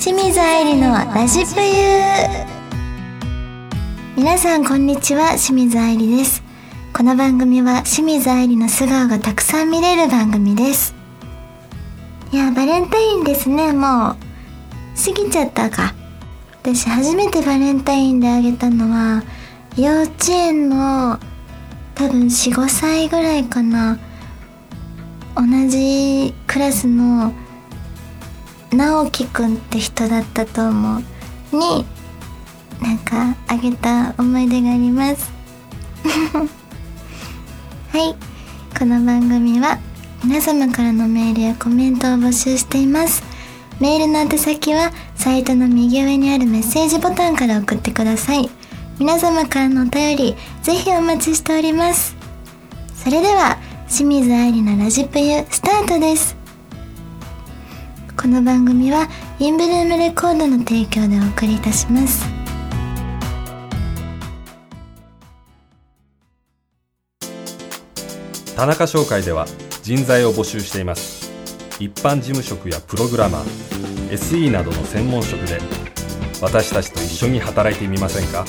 清水愛理のラジプユ皆さんこんにちは。清水愛理です。この番組は清水愛理の素顔がたくさん見れる番組です。いやバレンタインですねもう。過ぎちゃったか。私初めてバレンタインであげたのは幼稚園の多分45歳ぐらいかな。同じクラスの直樹くんって人だったと思う。になんかあげた思い出があります。はい。この番組は皆様からのメールやコメントを募集しています。メールの宛先はサイトの右上にあるメッセージボタンから送ってください。皆様からのお便りぜひお待ちしております。それでは清水愛理のラジプユスタートです。この番組はインブルームレコードの提供でお送りいたします。田中商会では人材を募集しています。一般事務職やプログラマー SE などの専門職で私たちと一緒に働いてみませんか？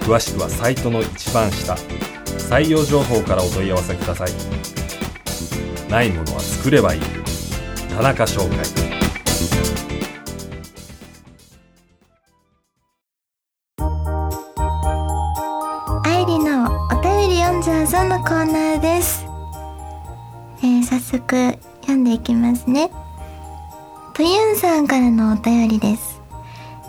詳しくはサイトの一番下採用情報からお問い合わせください。ないものは作ればいい。田中商会。愛理のお便り読んじゃうぞのコーナーです、えー、早速読んでいきますね。とゆんさんからのお便りです。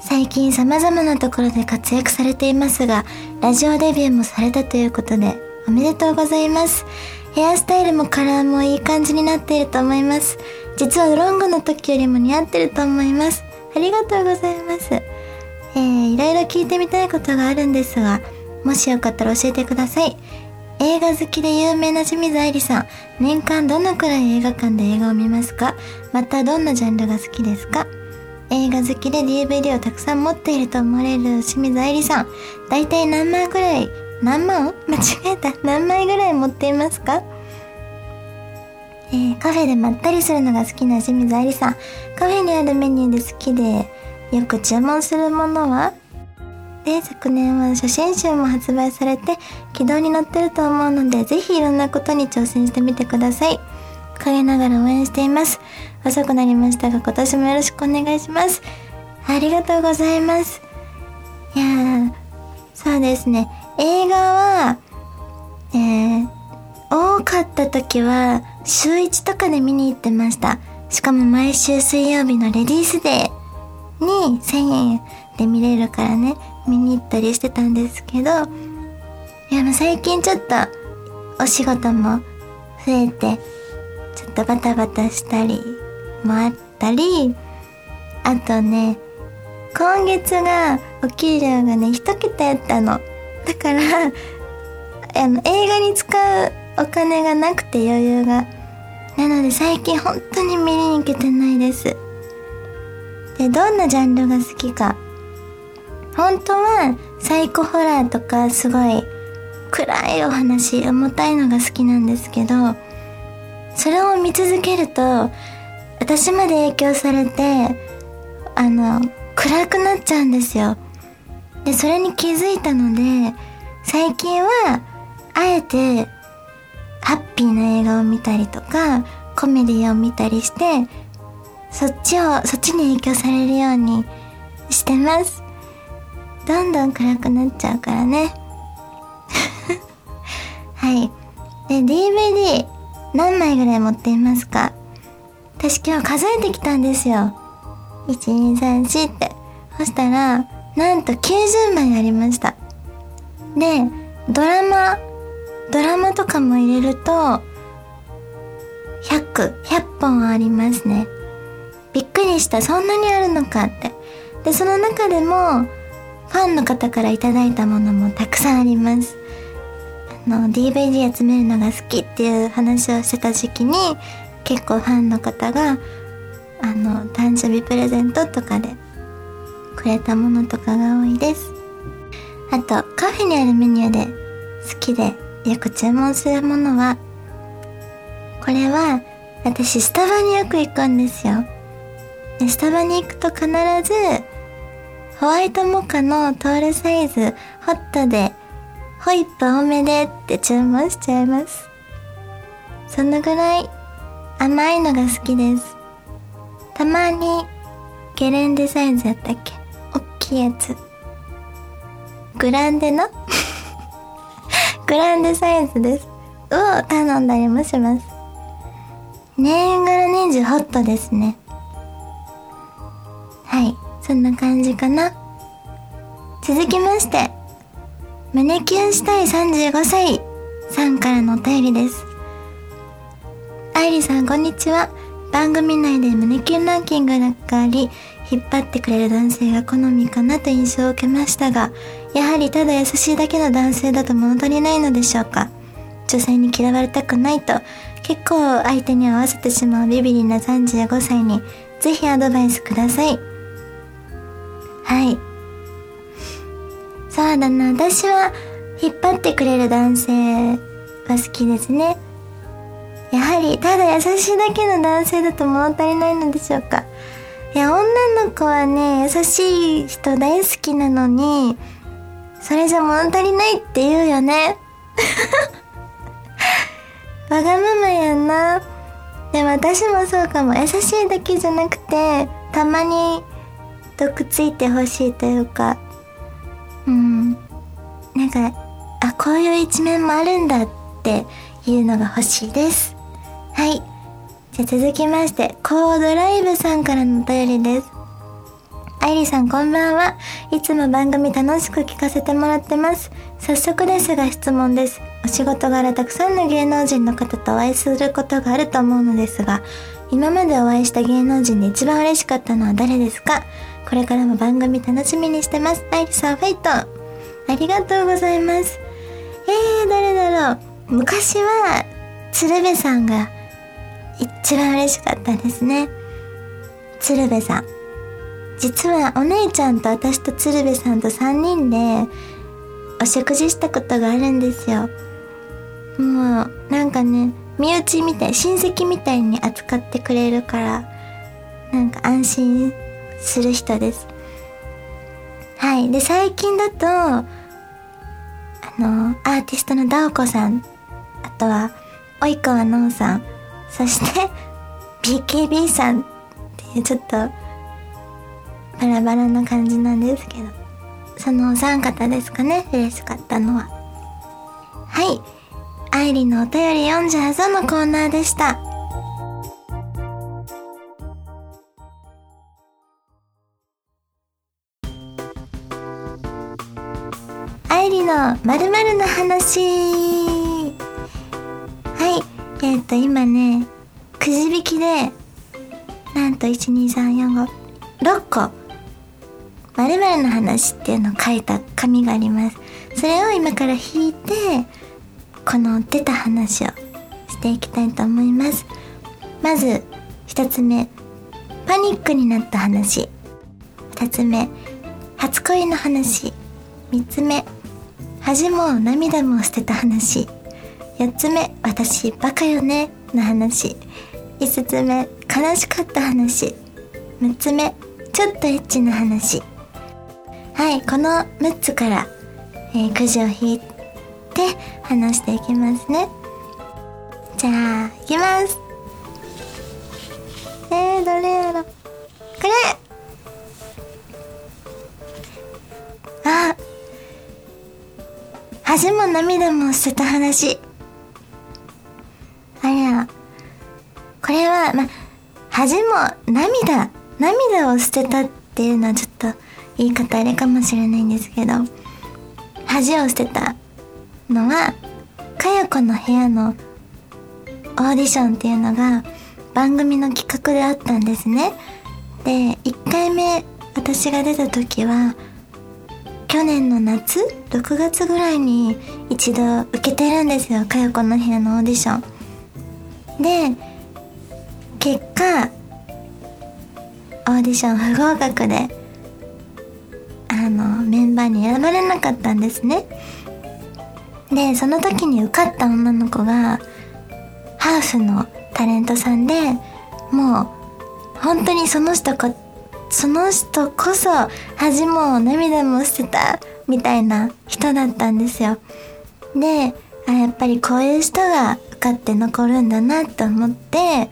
最近様々なところで活躍されていますがラジオデビューもされたということでおめでとうございます。ヘアスタイルもカラーもいい感じになっていると思います。実はロングの時よりも似合ってると思います。ありがとうございます。えー、いろいろ聞いてみたいことがあるんですがもしよかったら教えてください。映画好きで有名な清水愛理さん。年間どのくらい映画館で映画を見ますか？またどんなジャンルが好きですか？映画好きで DVD をたくさん持っていると思われる清水愛理さん。大体何枚くらい何万？間違えた。何枚ぐらい持っていますか？えー、カフェでまったりするのが好きな清水愛理さん。カフェにあるメニューで好きでよく注文するものは？で昨年は写真集も発売されて軌道に乗ってると思うのでぜひいろんなことに挑戦してみてください。陰ながら応援しています。遅くなりましたが今年もよろしくお願いします。ありがとうございます。いやーそうですね。映画はえー、多かった時は週1とかで見に行ってました。しかも毎週水曜日のレディースデーに1000円で見れるからね見に行ったりしてたんですけどいやもう最近ちょっとお仕事も増えてちょっとバタバタしたりもあったりあとね今月がお給料がね一桁やったの。だからあの映画に使うお金がなくて余裕が。なので最近本当に見に行けてないです。でどんなジャンルが好きか。本当はサイコホラーとかすごい暗いお話重たいのが好きなんですけどそれを見続けると私まで影響されてあの暗くなっちゃうんですよ。でそれに気づいたので最近はあえてハッピーな映画を見たりとかコメディを見たりしてそっちをそっちに影響されるようにしてます。どんどん暗くなっちゃうからね。はい。で DVD 何枚ぐらい持っていますか？私今日数えてきたんですよ。1234って。そしたらなんと90枚ありましたでドラマドラマとかも入れると100、100本ありますね。びっくりした。そんなにあるのかって。で、その中でも、ファンの方からいただいたものもたくさんあります。あの、DVD 集めるのが好きっていう話をしてた時期に、結構ファンの方が、あの、誕生日プレゼントとかでくれたものとかが多いです。あと、カフェにあるメニューで好きでよく注文するものは、これは私スタバによく行くんですよ。でスタバに行くと必ずホワイトモカのトールサイズホットでホイップ多めでって注文しちゃいますそのぐらい甘いのが好きですたまにゲレンデサイズやったっけ？おっきいやつグランデの？グランデサイズです。を頼んだりもします。年がら年中ホットですね。はい。そんな感じかな。続きまして。胸キュンしたい35歳さんからのお便りです。愛理さんこんにちは。番組内で胸キュンランキングがあり引っ張ってくれる男性が好みかなと印象を受けましたがやはりただ優しいだけの男性だと物足りないのでしょうか？女性に嫌われたくないと結構相手に合わせてしまうビビリな35歳にぜひアドバイスください。はい。そうだな。私は引っ張ってくれる男性は好きですね。やはりただ優しいだけの男性だと物足りないのでしょうか？いや女の子はね優しい人大好きなのにそれじゃ物足りないって言うよね。わがままやんな。でも私もそうかも。優しいだけじゃなくてたまに毒ついてほしいというか。うん。なんかあこういう一面もあるんだっていうのが欲しいです。はい。じゃ続きましてコードライブさんからのお便りです。愛理さんこんばんは。いつも番組楽しく聞かせてもらってます。早速ですが質問です。お仕事柄たくさんの芸能人の方とお会いすることがあると思うのですが今までお会いした芸能人で一番嬉しかったのは誰ですか？これからも番組楽しみにしてます。愛理さんファイト。ありがとうございます。えー、誰だろう。昔は鶴瓶さんが一番嬉しかったですね。鶴瓶さん。実はお姉ちゃんと私と鶴瓶さんと3人でお食事したことがあるんですよ。もうなんかね身内みたい親戚みたいに扱ってくれるからなんか安心する人です。はい。で最近だとあのアーティストのダオコさんあとは及川奈緒さんそして BKB さんっていうちょっとバラバラな感じなんですけどそのお三方ですかね嬉しかったのは。はい。愛理のお便り読んじゃうぞのコーナーでした。愛理のまるまるの話。えっ、と今ねくじ引きでなんと12345 6個まるの話っていうのを書いた紙があります。それを今から引いてこの出た話をしていきたいと思います。まず1つ目パニックになった話。2つ目初恋の話。3つ目恥も涙も捨てた話。4つ目私バカよねの話。5つ目悲しかった話。6つ目ちょっとエッチな話。はいこの6つから、えー、くじを引いて話していきますね。じゃあいきます。えー、どれやろ。これ。あ恥も涙も捨てた話。恥も涙涙を捨てたっていうのはちょっと言い方あれかもしれないんですけど恥を捨てたのはかや子の部屋のオーディションっていうのが番組の企画であったんですね。で1回目私が出た時は去年の夏6月ぐらいに一度受けてるんですよ。かや子の部屋のオーディション。で結果オーディション 不合格であのメンバーに選ばれなかったんですね。でその時に受かった女の子がハーフのタレントさんでもう本当にその人こその人こそ恥も涙も捨てたみたいな人だったんですよ。であやっぱりこういう人が受かって残るんだなと思って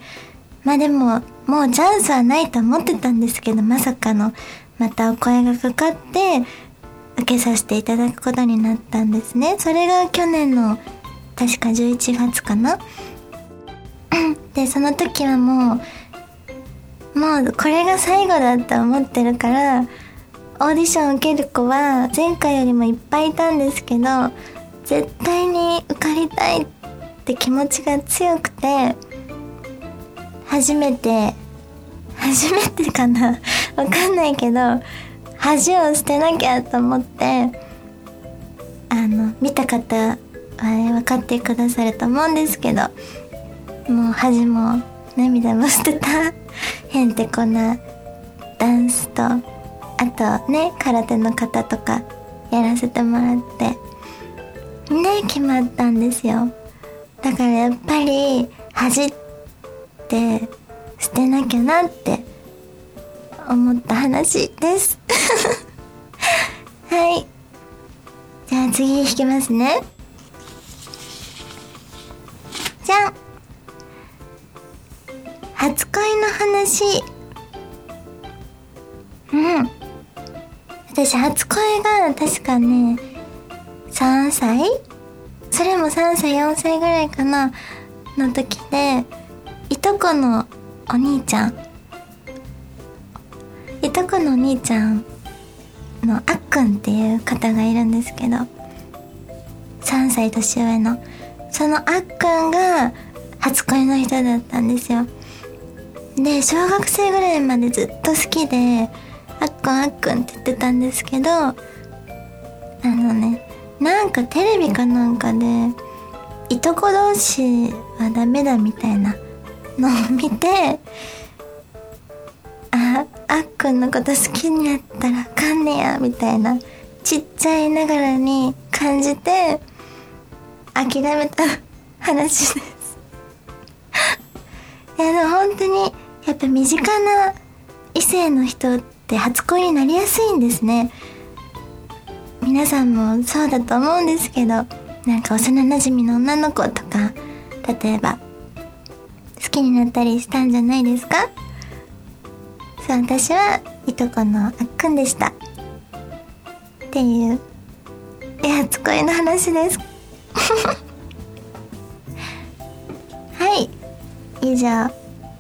まあでももうチャンスはないと思ってたんですけどまさかの。またお声がかかって受けさせていただくことになったんですね。それが去年の確か11月かな。でその時はもうもうこれが最後だと思ってるからオーディション受ける子は前回よりもいっぱいいたんですけど絶対に受かりたいって気持ちが強くて初めて初めてかな？わかんないけど恥を捨てなきゃと思ってあの見た方は分かってくださると思うんですけどもう恥も涙も捨てたへんてこなダンスとあとね空手の方とかやらせてもらってね決まったんですよ。だからやっぱり恥って捨てなきゃなって思った話です。はい。じゃあ次弾きますね。じゃん。初恋の話。うん。私初恋が確かね3歳？それも3歳4歳ぐらいかな？の時でいとこのお兄ちゃん。いとこのお兄ちゃんのあっくんっていう方がいるんですけど3歳年上の。そのあっくんが初恋の人だったんですよ。で小学生ぐらいまでずっと好きであっくんあっくんって言ってたんですけどあのねなんかテレビかなんかでいとこ同士はダメだみたいなのを見てああっくんのこと好きになったらあかんねやみたいなちっちゃいながらに感じて諦めた 話です。いやでも本当にやっぱ身近な異性の人って初恋になりやすいんですね。皆さんもそうだと思うんですけどなんか幼なじみの女の子とか例えば好きになったりしたんじゃないですか？そう私はいとこのあっくんでした。っていう初恋の話です。はい。以上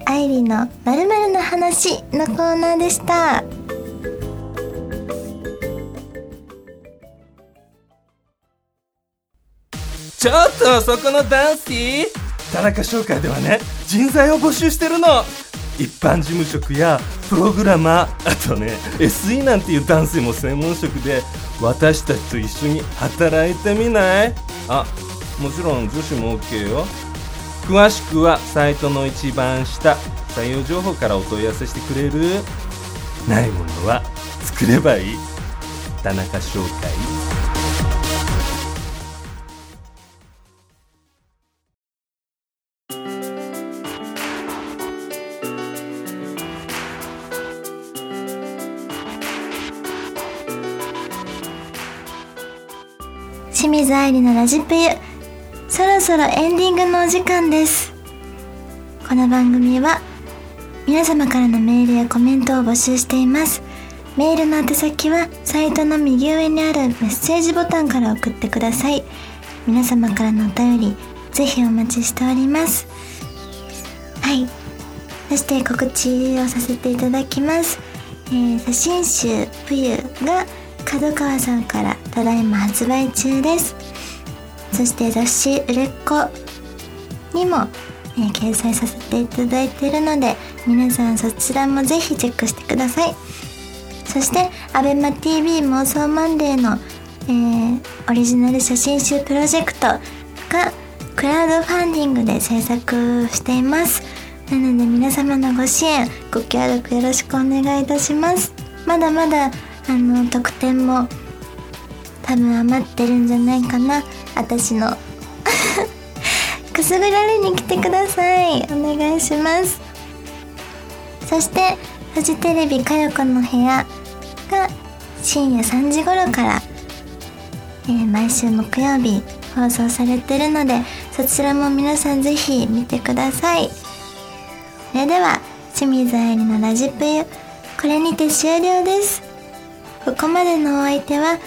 アイリのまるの話のコーナーでした。ちょっとそこのダンス田中商会ではね人材を募集してるの。一般事務職やプログラマーあとね SE なんていうダンスも専門職で私たちと一緒に働いてみない？あもちろん女子も OK よ。詳しくはサイトの一番下採用情報からお問い合わせしてくれる？ないものは作ればいい。田中商会。清水愛理のラジプユ。そろそろエンディングのお時間です。この番組は皆様からのメールやコメントを募集しています。メールの宛先はサイトの右上にあるメッセージボタンから送ってください。皆様からのお便りぜひお待ちしております。はい。そして告知をさせていただきます、えー、写真集「冬」が角川さんからただいま発売中です。そして雑誌「売れっ子」にも、えー、掲載させていただいているので皆さんそちらもぜひチェックしてください。そして ABEMATV 妄想マンデーの、えー、オリジナル写真集プロジェクトがクラウドファンディングで制作しています。なので皆様のご支援ご協力よろしくお願いいたします。まだまだあの特典も多分余ってるんじゃないかな。私の。くすぐられに来てください。お願いします。そしてフジテレビ「かよこの部屋」が深夜3時頃から、えー毎週木曜日放送されてるのでそちらも皆さんぜひ見てください。それでは清水愛理のラジプユこれにて終了です。ここまでのお相手は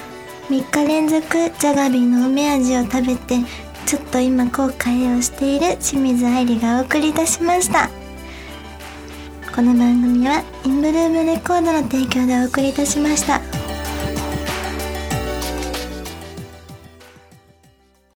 3日連続ジャガビーの梅味を食べてちょっと今後悔をしている清水愛理がお送りいたしましたこの番組はインブルームレコードの提供でお送りいたしました。